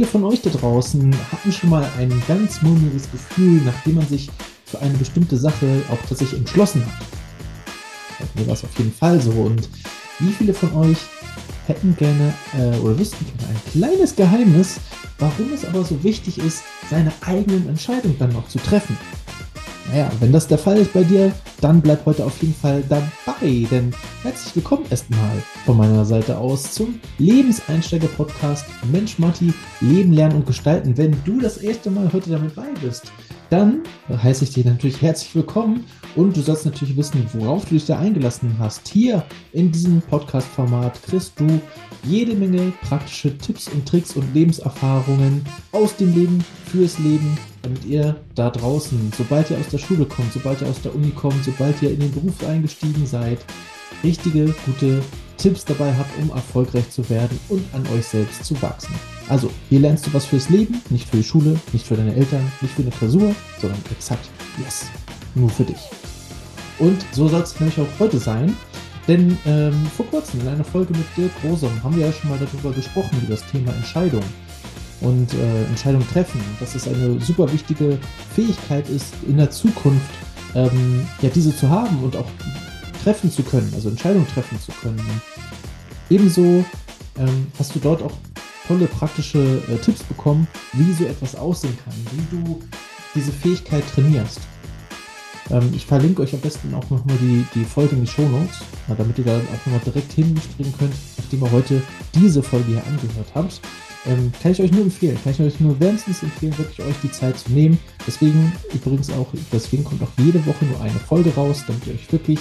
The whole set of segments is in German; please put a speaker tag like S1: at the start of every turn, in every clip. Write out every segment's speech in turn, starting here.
S1: viele von euch da draußen hatten schon mal ein ganz mulmiges Gefühl, nachdem man sich für eine bestimmte Sache auch tatsächlich entschlossen hat? Bei mir war es auf jeden Fall so. Und wie viele von euch hätten gerne äh, oder wüssten gerne ein kleines Geheimnis, warum es aber so wichtig ist, seine eigenen Entscheidungen dann noch zu treffen? Naja, wenn das der Fall ist bei dir, dann bleib heute auf jeden Fall dabei, denn herzlich willkommen erstmal von meiner Seite aus zum Lebenseinsteiger-Podcast Mensch Matti, Leben, Lernen und Gestalten. Wenn du das erste Mal heute damit bei bist, dann heiße ich dich natürlich herzlich willkommen und du sollst natürlich wissen, worauf du dich da eingelassen hast. Hier in diesem Podcast-Format kriegst du jede Menge praktische Tipps und Tricks und Lebenserfahrungen aus dem Leben fürs Leben, damit ihr da draußen, sobald ihr aus der Schule kommt, sobald ihr aus der Uni kommt, sobald ihr in den Beruf eingestiegen seid, richtige, gute Tipps dabei habt, um erfolgreich zu werden und an euch selbst zu wachsen. Also, hier lernst du was fürs Leben, nicht für die Schule, nicht für deine Eltern, nicht für eine Klausur, sondern exakt, yes, nur für dich. Und so soll es nämlich auch heute sein. Denn ähm, vor kurzem in einer Folge mit Dirk Rosom haben wir ja schon mal darüber gesprochen, über das Thema Entscheidung und äh, Entscheidung treffen. Dass es eine super wichtige Fähigkeit ist, in der Zukunft ähm, ja diese zu haben und auch treffen zu können, also Entscheidungen treffen zu können. Ebenso ähm, hast du dort auch tolle praktische äh, Tipps bekommen, wie so etwas aussehen kann, wie du diese Fähigkeit trainierst. Ähm, ich verlinke euch am besten auch nochmal die, die Folge in die Show Notes, damit ihr da auch nochmal direkt hinspringen könnt, nachdem ihr heute diese Folge hier angehört habt. Ähm, kann ich euch nur empfehlen, kann ich euch nur wärmstens empfehlen, wirklich euch die Zeit zu nehmen. Deswegen übrigens auch, deswegen kommt auch jede Woche nur eine Folge raus, damit ihr euch wirklich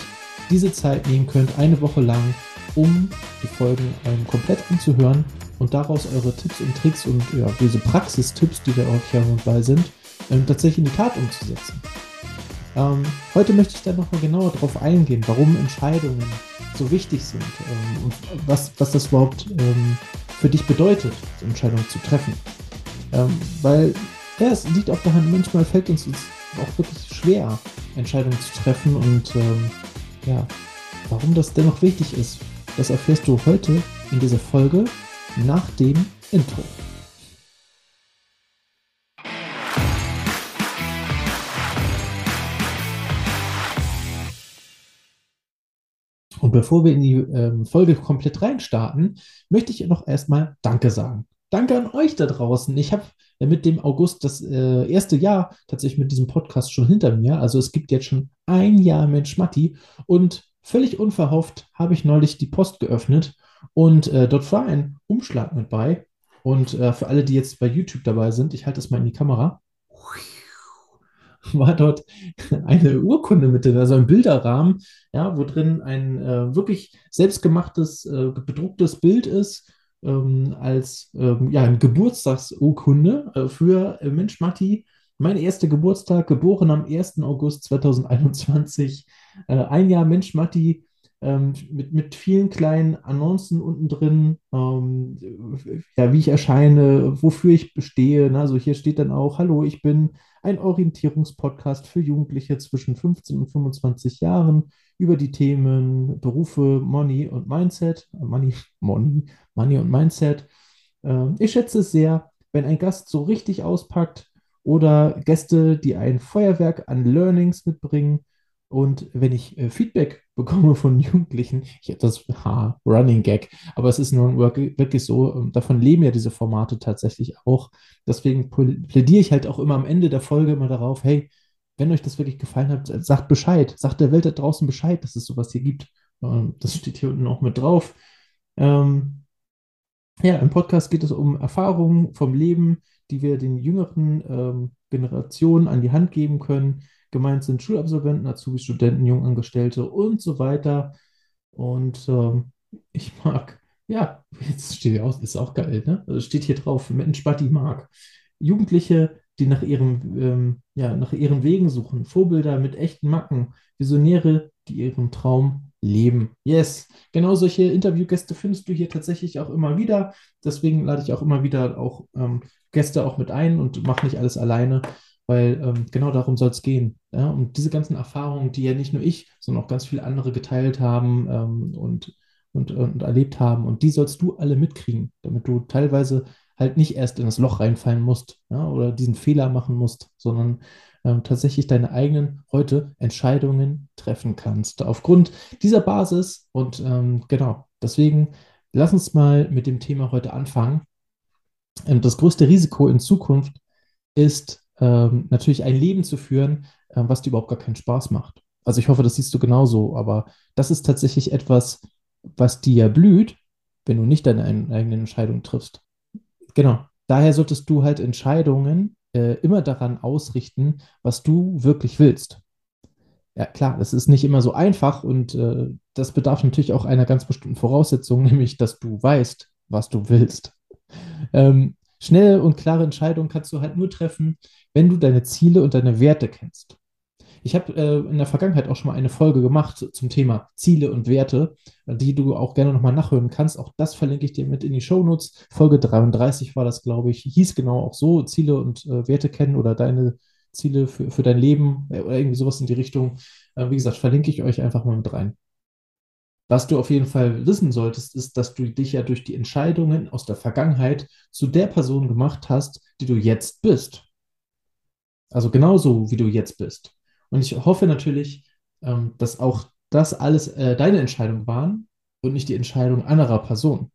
S1: diese Zeit nehmen könnt, eine Woche lang, um die Folgen ähm, komplett anzuhören und daraus eure Tipps und Tricks und ja, diese Praxistipps, die da euch hier bei sind, ähm, tatsächlich in die Tat umzusetzen. Ähm, heute möchte ich dann nochmal genauer darauf eingehen, warum Entscheidungen so wichtig sind ähm, und was, was das überhaupt ähm, für dich bedeutet, Entscheidungen zu treffen. Ähm, weil ja, es liegt auf der Hand, manchmal fällt uns auch wirklich schwer, Entscheidungen zu treffen und ähm, ja, warum das dennoch wichtig ist, das erfährst du heute in dieser Folge nach dem Intro. Und bevor wir in die ähm, Folge komplett reinstarten, möchte ich noch erstmal Danke sagen. Danke an euch da draußen. Ich habe mit dem August das äh, erste Jahr tatsächlich mit diesem Podcast schon hinter mir. Also es gibt jetzt schon ein Jahr Mensch Matti und völlig unverhofft habe ich neulich die Post geöffnet und äh, dort war ein Umschlag mit bei. Und äh, für alle, die jetzt bei YouTube dabei sind, ich halte das mal in die Kamera war dort eine Urkunde mit drin, also ein Bilderrahmen, ja, wo drin ein äh, wirklich selbstgemachtes, äh, bedrucktes Bild ist, ähm, als ähm, ja, eine Geburtstagsurkunde äh, für äh, Mensch Matti. Mein erster Geburtstag, geboren am 1. August 2021. Äh, ein Jahr Mensch Matti, ähm, mit, mit vielen kleinen Annoncen unten drin, ähm, ja, wie ich erscheine, wofür ich bestehe. Ne? Also hier steht dann auch, hallo, ich bin ein Orientierungspodcast für Jugendliche zwischen 15 und 25 Jahren über die Themen Berufe, Money und Mindset. Äh, Money, Money, Money und Mindset. Äh, ich schätze es sehr, wenn ein Gast so richtig auspackt oder Gäste, die ein Feuerwerk an Learnings mitbringen und wenn ich äh, Feedback bekomme von Jugendlichen, ich habe das ha, Running Gag, aber es ist nur wirklich so, ähm, davon leben ja diese Formate tatsächlich auch. Deswegen plädiere ich halt auch immer am Ende der Folge immer darauf, hey, wenn euch das wirklich gefallen hat, sagt Bescheid, sagt der Welt da draußen Bescheid, dass es sowas hier gibt. Ähm, das steht hier unten auch mit drauf. Ähm, ja, im Podcast geht es um Erfahrungen vom Leben, die wir den jüngeren ähm, Generationen an die Hand geben können Gemeint sind Schulabsolventen, Azubis, Studenten, Jungangestellte und so weiter. Und ähm, ich mag, ja, jetzt steht hier aus, ist auch geil, ne? Also steht hier drauf, Mensch, Batti mag. Jugendliche, die nach ihrem, ähm, ja, nach ihren Wegen suchen, Vorbilder mit echten Macken, Visionäre, die ihren Traum leben. Yes, genau solche Interviewgäste findest du hier tatsächlich auch immer wieder. Deswegen lade ich auch immer wieder auch ähm, Gäste auch mit ein und mache nicht alles alleine weil ähm, genau darum soll es gehen. Ja? Und diese ganzen Erfahrungen, die ja nicht nur ich, sondern auch ganz viele andere geteilt haben ähm, und, und, und erlebt haben, und die sollst du alle mitkriegen, damit du teilweise halt nicht erst in das Loch reinfallen musst ja, oder diesen Fehler machen musst, sondern ähm, tatsächlich deine eigenen heute Entscheidungen treffen kannst. Aufgrund dieser Basis und ähm, genau, deswegen lass uns mal mit dem Thema heute anfangen. Ähm, das größte Risiko in Zukunft ist ähm, natürlich ein Leben zu führen, äh, was dir überhaupt gar keinen Spaß macht. Also ich hoffe, das siehst du genauso, aber das ist tatsächlich etwas, was dir blüht, wenn du nicht deine eigenen Entscheidungen triffst. Genau. Daher solltest du halt Entscheidungen äh, immer daran ausrichten, was du wirklich willst. Ja, klar, das ist nicht immer so einfach und äh, das bedarf natürlich auch einer ganz bestimmten Voraussetzung, nämlich, dass du weißt, was du willst. Ähm, schnelle und klare Entscheidungen kannst du halt nur treffen, wenn du deine Ziele und deine Werte kennst. Ich habe äh, in der Vergangenheit auch schon mal eine Folge gemacht zum Thema Ziele und Werte, die du auch gerne nochmal nachhören kannst. Auch das verlinke ich dir mit in die Shownotes. Folge 33 war das, glaube ich, hieß genau auch so, Ziele und äh, Werte kennen oder deine Ziele für, für dein Leben äh, oder irgendwie sowas in die Richtung. Äh, wie gesagt, verlinke ich euch einfach mal mit rein. Was du auf jeden Fall wissen solltest, ist, dass du dich ja durch die Entscheidungen aus der Vergangenheit zu der Person gemacht hast, die du jetzt bist. Also genauso, wie du jetzt bist. Und ich hoffe natürlich, ähm, dass auch das alles äh, deine Entscheidungen waren und nicht die Entscheidung anderer Personen.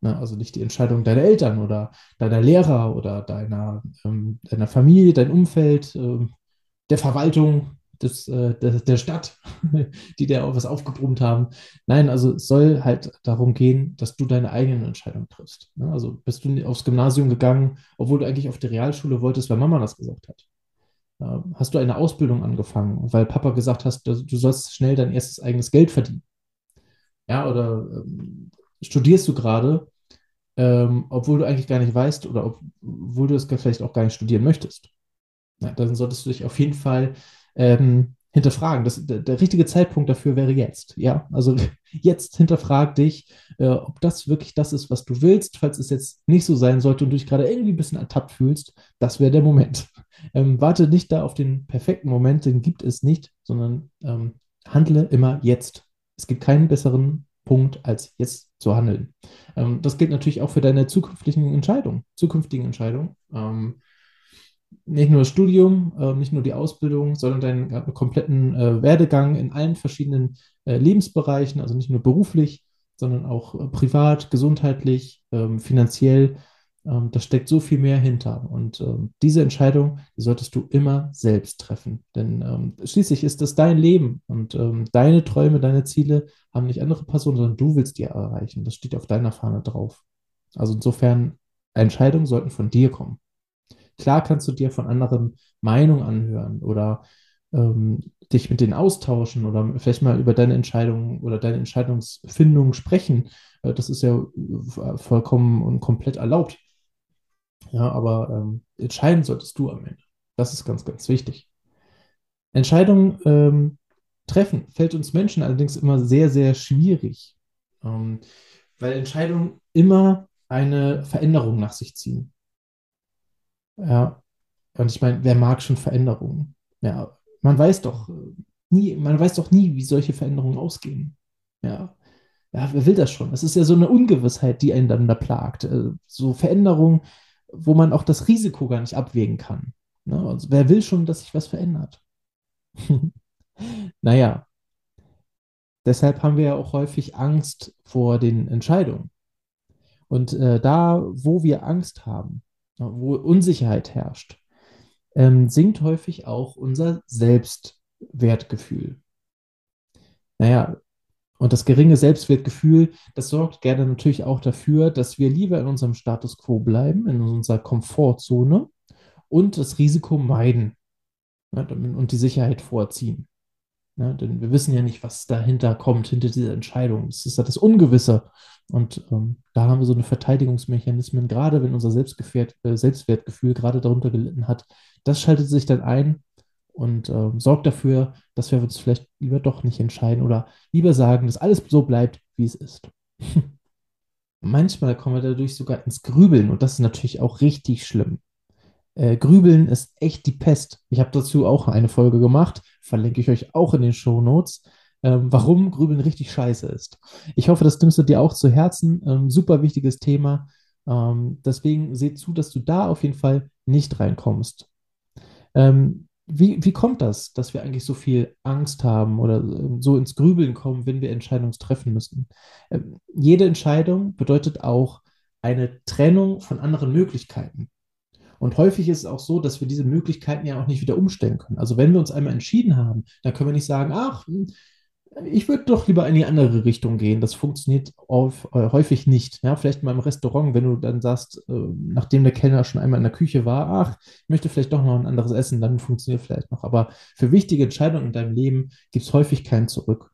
S1: Ne? Also nicht die Entscheidung deiner Eltern oder deiner Lehrer oder deiner, ähm, deiner Familie, dein Umfeld, ähm, der Verwaltung des, äh, der, Stadt, die auch was aufgebrummt haben. Nein, also es soll halt darum gehen, dass du deine eigenen Entscheidungen triffst. Ne? Also bist du aufs Gymnasium gegangen, obwohl du eigentlich auf die Realschule wolltest, weil Mama das gesagt hat. Hast du eine Ausbildung angefangen, weil Papa gesagt hat, du sollst schnell dein erstes eigenes Geld verdienen. Ja, oder ähm, studierst du gerade, ähm, obwohl du eigentlich gar nicht weißt oder obwohl du es vielleicht auch gar nicht studieren möchtest. Ja, dann solltest du dich auf jeden Fall ähm, hinterfragen. Das, der, der, richtige Zeitpunkt dafür wäre jetzt. Ja, also jetzt hinterfrag dich, äh, ob das wirklich das ist, was du willst. Falls es jetzt nicht so sein sollte und du dich gerade irgendwie ein bisschen ertappt fühlst, das wäre der Moment. Ähm, warte nicht da auf den perfekten Moment, den gibt es nicht, sondern ähm, handle immer jetzt. Es gibt keinen besseren Punkt, als jetzt zu handeln. Ähm, das gilt natürlich auch für deine zukünftigen Entscheidungen, zukünftigen Entscheidungen. Nicht nur das Studium, äh, nicht nur die Ausbildung, sondern deinen kompletten äh, Werdegang in allen verschiedenen äh, Lebensbereichen, also nicht nur beruflich, sondern auch äh, privat, gesundheitlich, ähm, finanziell. Ähm, da steckt so viel mehr hinter. Und ähm, diese Entscheidung, die solltest du immer selbst treffen. Denn schließlich ist das dein Leben und deine Träume, deine Ziele haben nicht andere Personen, sondern du willst die erreichen. Das steht auf deiner Fahne drauf. Also insofern, Entscheidungen sollten von dir kommen. Klar kannst du dir von anderen Meinungen anhören oder ähm, dich mit denen austauschen oder vielleicht mal über deine Entscheidungen oder deine Entscheidungsfindung sprechen. Äh, das ist ja äh, vollkommen und komplett erlaubt. Ja, aber ähm, entscheiden solltest du am Ende. Das ist ganz, ganz wichtig. Entscheidungen ähm, treffen fällt uns Menschen allerdings immer sehr, sehr schwierig, ähm, weil Entscheidungen immer eine Veränderung nach sich ziehen. Ja, und ich meine, wer mag schon Veränderungen? Ja, man weiß doch nie, man weiß doch nie, wie solche Veränderungen ausgehen. Ja, ja, wer will das schon? Es ist ja so eine Ungewissheit, die einen dann da plagt. Äh, so Veränderungen, wo man auch das Risiko gar nicht abwägen kann. Ne? Also wer will schon, dass sich was verändert? naja, deshalb haben wir ja auch häufig Angst vor den Entscheidungen. Und äh, da, wo wir Angst haben, wo Unsicherheit herrscht, ähm, sinkt häufig auch unser Selbstwertgefühl. Naja, und das geringe Selbstwertgefühl, das sorgt gerne natürlich auch dafür, dass wir lieber in unserem Status quo bleiben, in unserer Komfortzone und das Risiko meiden ja, und die Sicherheit vorziehen. Ja, denn wir wissen ja nicht, was dahinter kommt, hinter dieser Entscheidung. Das ist ja das Ungewisse. Und ähm, da haben wir so eine Verteidigungsmechanismen, gerade wenn unser äh, Selbstwertgefühl gerade darunter gelitten hat. Das schaltet sich dann ein und ähm, sorgt dafür, dass wir uns vielleicht lieber doch nicht entscheiden oder lieber sagen, dass alles so bleibt, wie es ist. Manchmal kommen wir dadurch sogar ins Grübeln und das ist natürlich auch richtig schlimm. Äh, Grübeln ist echt die Pest. Ich habe dazu auch eine Folge gemacht, verlinke ich euch auch in den Show Notes ähm, warum Grübeln richtig scheiße ist. Ich hoffe, das nimmst du dir auch zu Herzen. Ähm, super wichtiges Thema. Ähm, deswegen seh zu, dass du da auf jeden Fall nicht reinkommst. Ähm, wie, wie kommt das, dass wir eigentlich so viel Angst haben oder äh, so ins Grübeln kommen, wenn wir Entscheidungen treffen müssen? Ähm, jede Entscheidung bedeutet auch eine Trennung von anderen Möglichkeiten. Und häufig ist es auch so, dass wir diese Möglichkeiten ja auch nicht wieder umstellen können. Also wenn wir uns einmal entschieden haben, dann können wir nicht sagen, ach, hm, ich würde doch lieber in die andere Richtung gehen. Das funktioniert auf, äh, häufig nicht. Ja, vielleicht mal im Restaurant, wenn du dann sagst, äh, nachdem der Kellner schon einmal in der Küche war, ach, ich möchte vielleicht doch noch ein anderes Essen, dann funktioniert vielleicht noch. Aber für wichtige Entscheidungen in deinem Leben gibt es häufig kein Zurück.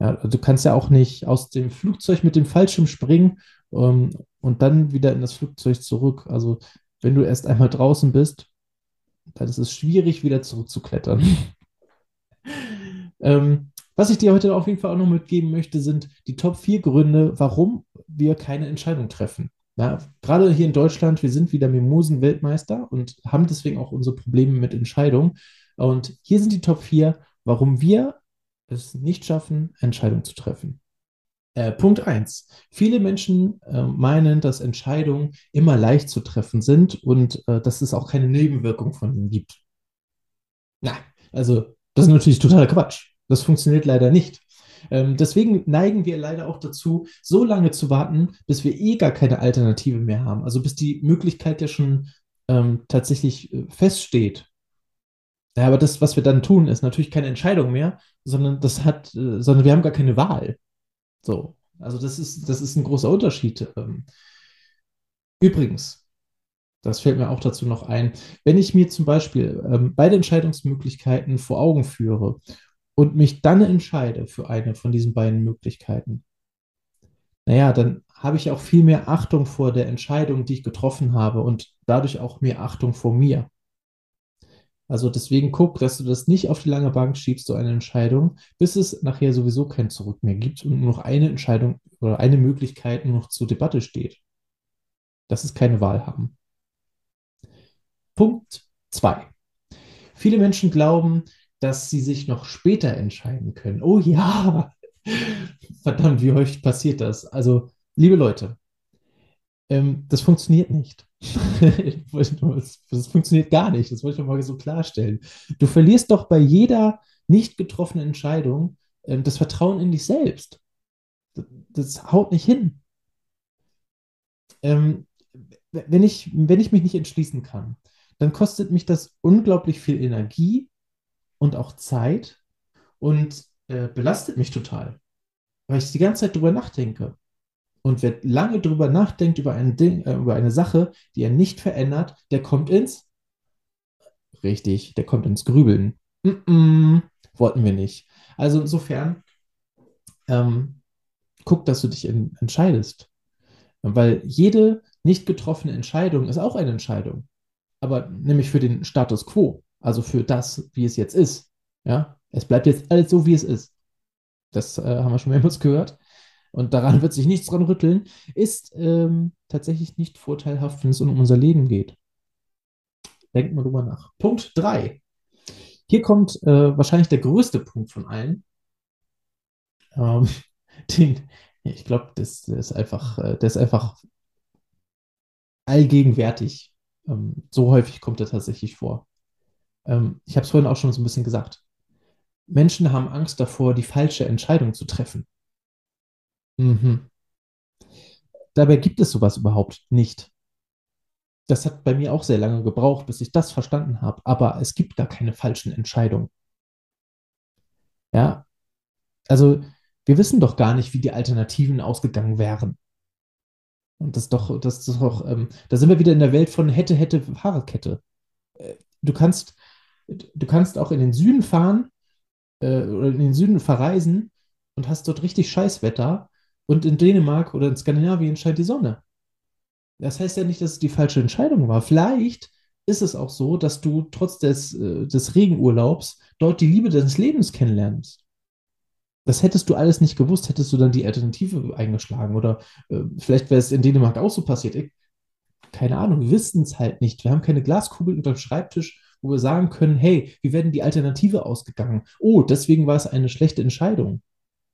S1: Ja, du kannst ja auch nicht aus dem Flugzeug mit dem Fallschirm springen ähm, und dann wieder in das Flugzeug zurück. Also wenn du erst einmal draußen bist, dann ist es schwierig, wieder zurückzuklettern. ähm, was ich dir heute auf jeden Fall auch noch mitgeben möchte, sind die Top 4 Gründe, warum wir keine Entscheidung treffen. Ja, gerade hier in Deutschland, wir sind wieder Mimosen-Weltmeister und haben deswegen auch unsere Probleme mit Entscheidungen. Und hier sind die Top 4, warum wir es nicht schaffen, Entscheidungen zu treffen. Äh, Punkt 1. Viele Menschen äh, meinen, dass Entscheidungen immer leicht zu treffen sind und äh, dass es auch keine Nebenwirkung von ihnen gibt. Nein, also das ist natürlich totaler Quatsch. Das funktioniert leider nicht. Ähm, deswegen neigen wir leider auch dazu, so lange zu warten, bis wir eh gar keine Alternative mehr haben. Also bis die Möglichkeit ja schon ähm, tatsächlich äh, feststeht. Ja, aber das, was wir dann tun, ist natürlich keine Entscheidung mehr, sondern das hat, äh, sondern wir haben gar keine Wahl. So, also das ist, das ist ein großer Unterschied. Ähm. Übrigens, das fällt mir auch dazu noch ein, wenn ich mir zum Beispiel ähm, beide Entscheidungsmöglichkeiten vor Augen führe und mich dann entscheide für eine von diesen beiden Möglichkeiten, naja, dann habe ich auch viel mehr Achtung vor der Entscheidung, die ich getroffen habe und dadurch auch mehr Achtung vor mir. Also deswegen guck, dass du das nicht auf die lange Bank schiebst, so eine Entscheidung, bis es nachher sowieso kein Zurück mehr gibt und nur noch eine Entscheidung oder eine Möglichkeit noch zur Debatte steht. Das ist keine Wahl haben. Punkt 2. Viele Menschen glauben, dass sie sich noch später entscheiden können. Oh ja, verdammt, wie häufig passiert das? Also, liebe Leute, ähm, das funktioniert nicht. das funktioniert gar nicht. Das wollte ich mal so klarstellen. Du verlierst doch bei jeder nicht getroffenen Entscheidung ähm, das Vertrauen in dich selbst. Das, das haut nicht hin. Ähm, wenn, ich, wenn ich mich nicht entschließen kann, dann kostet mich das unglaublich viel Energie und auch Zeit und äh, belastet mich total, weil ich die ganze Zeit drüber nachdenke. Und wer lange drüber nachdenkt, über ein Ding, äh, über eine Sache, die er nicht verändert, der kommt ins, richtig, der kommt ins Grübeln. Mm -mm, wollten wir nicht. Also insofern, ähm, guck, dass du dich in, entscheidest. Weil jede nicht getroffene Entscheidung ist auch eine Entscheidung. Aber nämlich für den Status quo, also für das, wie es jetzt ist. Ja, es bleibt jetzt alles so, wie es ist. Das äh, haben wir schon mehrmals gehört und daran wird sich nichts dran rütteln, ist ähm, tatsächlich nicht vorteilhaft, wenn es um unser Leben geht. Denkt mal drüber nach. Punkt 3. Hier kommt äh, wahrscheinlich der größte Punkt von allen. Ähm, den, ich glaube, das, das, ist einfach, äh, der ist einfach allgegenwärtig. Ähm, so häufig kommt er tatsächlich vor. Ähm, ich habe es vorhin auch schon so ein bisschen gesagt. Menschen haben Angst davor, die falsche Entscheidung zu treffen. Mhm. Dabei gibt es sowas überhaupt nicht. Das hat bei mir auch sehr lange gebraucht, bis ich das verstanden habe. Aber es gibt gar keine falschen Entscheidungen. Ja, also wir wissen doch gar nicht, wie die Alternativen ausgegangen wären. Und das doch, das ist doch, ähm, da sind wir wieder in der Welt von hätte, hätte, Fahrradkette. Äh, du kannst, du kannst auch in den Süden fahren äh, oder in den Süden verreisen und hast dort richtig Scheißwetter und in Dänemark oder in Skandinavien scheint die Sonne. Das heißt ja nicht, dass es die falsche Entscheidung war. Vielleicht ist es auch so, dass du trotz des, äh, des Regenurlaubs dort die Liebe deines Lebens kennenlernst. Das hättest du alles nicht gewusst, hättest du dann die Alternative eingeschlagen. Oder äh, vielleicht wäre es in Dänemark auch so passiert. Ich, keine Ahnung, wir wissen es halt nicht. Wir haben keine Glaskugel unter dem Schreibtisch, wo wir sagen können, hey, wie werden die Alternative ausgegangen? Oh, deswegen war es eine schlechte Entscheidung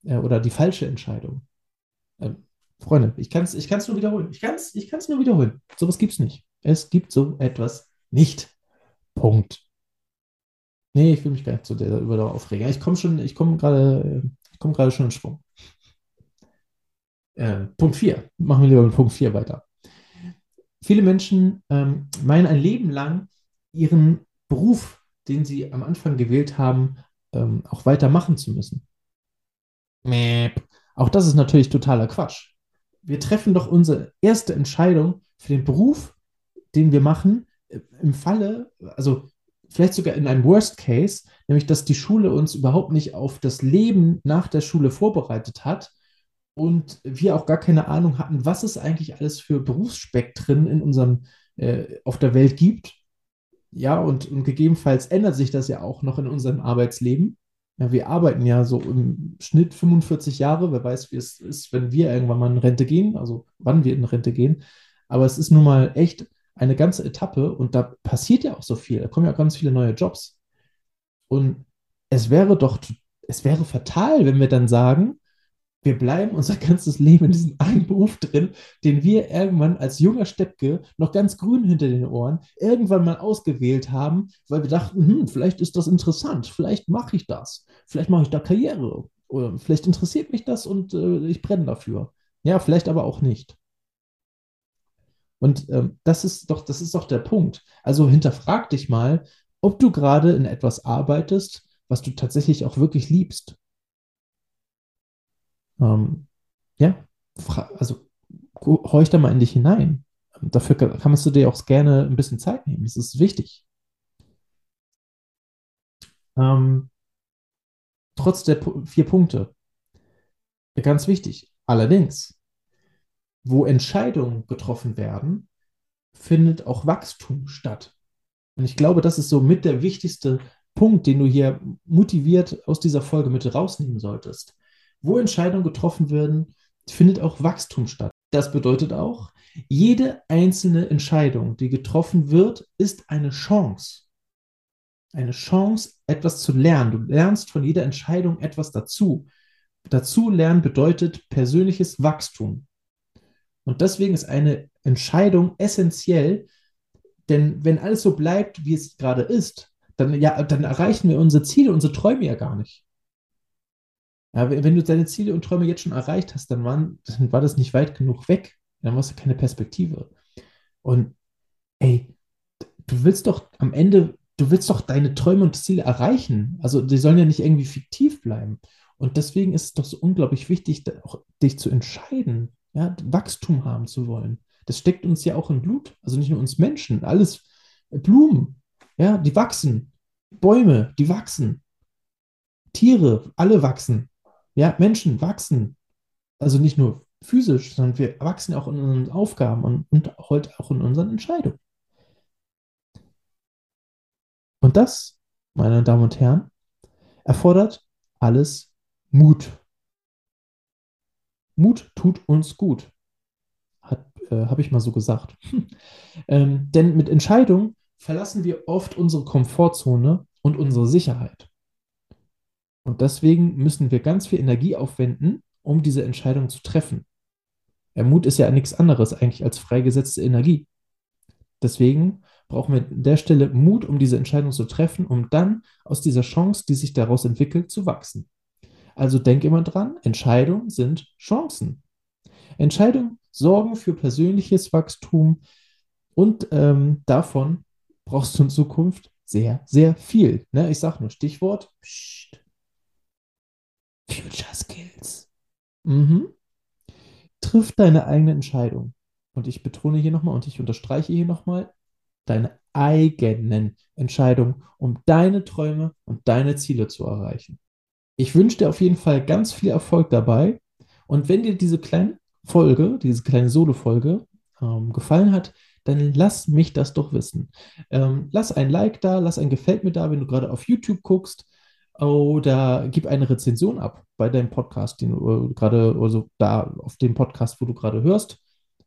S1: äh, oder die falsche Entscheidung. Ähm, Freunde, ich kann es ich kann's nur wiederholen. Ich kann es ich kann's nur wiederholen. Sowas gibt es nicht. Es gibt so etwas nicht. Punkt. Nee, ich will mich gar nicht so darüber aufregen. Ich komme schon, ich komme gerade, ich komme gerade schon in Schwung. Äh, Punkt 4. Machen wir lieber mit Punkt 4 weiter. Viele Menschen ähm, meinen ein Leben lang ihren Beruf, den sie am Anfang gewählt haben, ähm, auch weitermachen zu müssen. Mäp. Auch das ist natürlich totaler Quatsch. Wir treffen doch unsere erste Entscheidung für den Beruf, den wir machen, äh, im Falle, also vielleicht sogar in einem Worst Case, nämlich dass die Schule uns überhaupt nicht auf das Leben nach der Schule vorbereitet hat und wir auch gar keine Ahnung hatten, was es eigentlich alles für Berufsspektren in unserem äh, auf der Welt gibt. Ja, und, und gegebenenfalls ändert sich das ja auch noch in unserem Arbeitsleben. Ja, wir arbeiten ja so im Schnitt 45 Jahre. Wer weiß, wie es ist, wenn wir irgendwann mal in Rente gehen, also wann wir in Rente gehen. Aber es ist nun mal echt eine ganze Etappe und da passiert ja auch so viel. Da kommen ja auch ganz viele neue Jobs. Und es wäre doch, es wäre fatal, wenn wir dann sagen, wir bleiben unser ganzes Leben in diesem einen Beruf drin, den wir irgendwann als junger Steppke noch ganz grün hinter den Ohren irgendwann mal ausgewählt haben, weil wir dachten, hm, vielleicht ist das interessant, vielleicht mache ich das, vielleicht mache ich da Karriere oder vielleicht interessiert mich das und äh, ich brenne dafür. Ja, vielleicht aber auch nicht. Und ähm, das ist doch, das ist doch der Punkt. Also hinterfrag dich mal, ob du gerade in etwas arbeitest, was du tatsächlich auch wirklich liebst. Ähm, ja, also horch da mal in dich hinein. Dafür kannst du dir auch gerne ein bisschen Zeit nehmen. Das ist wichtig. Ähm, trotz der vier Punkte. Ganz wichtig. Allerdings, wo Entscheidungen getroffen werden, findet auch Wachstum statt. Und ich glaube, das ist so mit der wichtigste Punkt, den du hier motiviert aus dieser Folge mit rausnehmen solltest. Wo Entscheidungen getroffen werden, findet auch Wachstum statt. Das bedeutet auch, jede einzelne Entscheidung, die getroffen wird, ist eine Chance. Eine Chance, etwas zu lernen. Du lernst von jeder Entscheidung etwas dazu. Dazu lernen bedeutet persönliches Wachstum. Und deswegen ist eine Entscheidung essentiell, denn wenn alles so bleibt, wie es gerade ist, dann, ja, dann erreichen wir unsere Ziele, unsere Träume ja gar nicht. Ja, wenn du deine Ziele und Träume jetzt schon erreicht hast, dann, waren, dann war das nicht weit genug weg. Dann hast du keine Perspektive. Und ey, du willst doch am Ende, du willst doch deine Träume und Ziele erreichen. Also die sollen ja nicht irgendwie fiktiv bleiben. Und deswegen ist es doch so unglaublich wichtig, auch dich zu entscheiden, ja, Wachstum haben zu wollen. Das steckt uns ja auch im Blut. Also nicht nur uns Menschen, alles Blumen, ja, die wachsen. Bäume, die wachsen. Tiere, alle wachsen. Ja, Menschen wachsen. Also nicht nur physisch, sondern wir wachsen auch in unseren Aufgaben und, und heute auch in unseren Entscheidungen. Und das, meine Damen und Herren, erfordert alles Mut. Mut tut uns gut, äh, habe ich mal so gesagt. ähm, denn mit Entscheidungen verlassen wir oft unsere Komfortzone und unsere Sicherheit. Und deswegen müssen wir ganz viel Energie aufwenden, um diese Entscheidung zu treffen. Der Mut ist ja nichts anderes eigentlich als freigesetzte Energie. Deswegen brauchen wir an der Stelle Mut, um diese Entscheidung zu treffen, um dann aus dieser Chance, die sich daraus entwickelt, zu wachsen. Also denk immer dran, Entscheidungen sind Chancen. Entscheidungen sorgen für persönliches Wachstum und ähm, davon brauchst du in Zukunft sehr, sehr viel. Ne? Ich sage nur Stichwort Psst, Future Skills. Mhm. Triff deine eigene Entscheidung. Und ich betone hier nochmal und ich unterstreiche hier nochmal, deine eigenen Entscheidungen, um deine Träume und deine Ziele zu erreichen. Ich wünsche dir auf jeden Fall ganz viel Erfolg dabei. Und wenn dir diese kleine Folge, diese kleine Solo-Folge ähm, gefallen hat, dann lass mich das doch wissen. Ähm, lass ein Like da, lass ein Gefällt mir da, wenn du gerade auf YouTube guckst oder gib eine Rezension ab bei deinem Podcast, den du gerade, also da auf dem Podcast, wo du gerade hörst.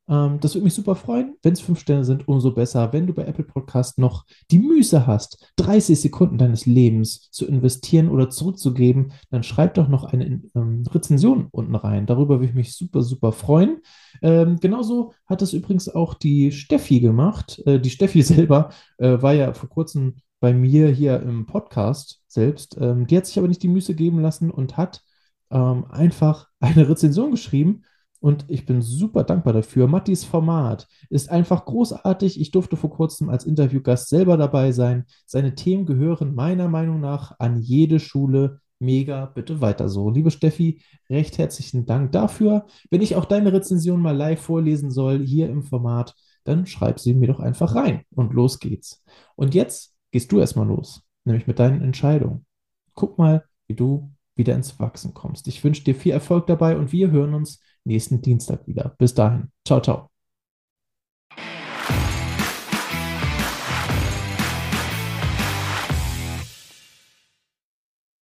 S1: Ähm, das würde mich super freuen. Wenn es fünf Sterne sind, umso besser. Wenn du bei Apple Podcast noch die Muße hast, 30 Sekunden deines Lebens zu investieren oder zurückzugeben, dann schreib doch noch eine ähm, Rezension unten rein. Darüber würde ich mich super, super freuen. Ähm, genauso hat es übrigens auch die Steffi gemacht. Äh, die Steffi selber äh, war ja vor kurzem bei mir hier im Podcast selbst. Ähm, die hat sich aber nicht die Müße geben lassen und hat ähm, einfach eine Rezension geschrieben und ich bin super dankbar dafür. Mattis Format ist einfach großartig. Ich durfte vor kurzem als Interviewgast selber dabei sein. Seine Themen gehören meiner Meinung nach an jede Schule. Mega, bitte weiter so. Liebe Steffi, recht herzlichen Dank dafür. Wenn ich auch deine Rezension mal live vorlesen soll, hier im Format, dann schreib sie mir doch einfach rein und los geht's. Und jetzt gehst du erstmal los, nämlich mit deinen Entscheidungen. Guck mal, wie du wieder ins Wachsen kommst. Ich wünsche dir viel Erfolg dabei und wir hören uns nächsten Dienstag wieder. Bis dahin. Ciao, ciao.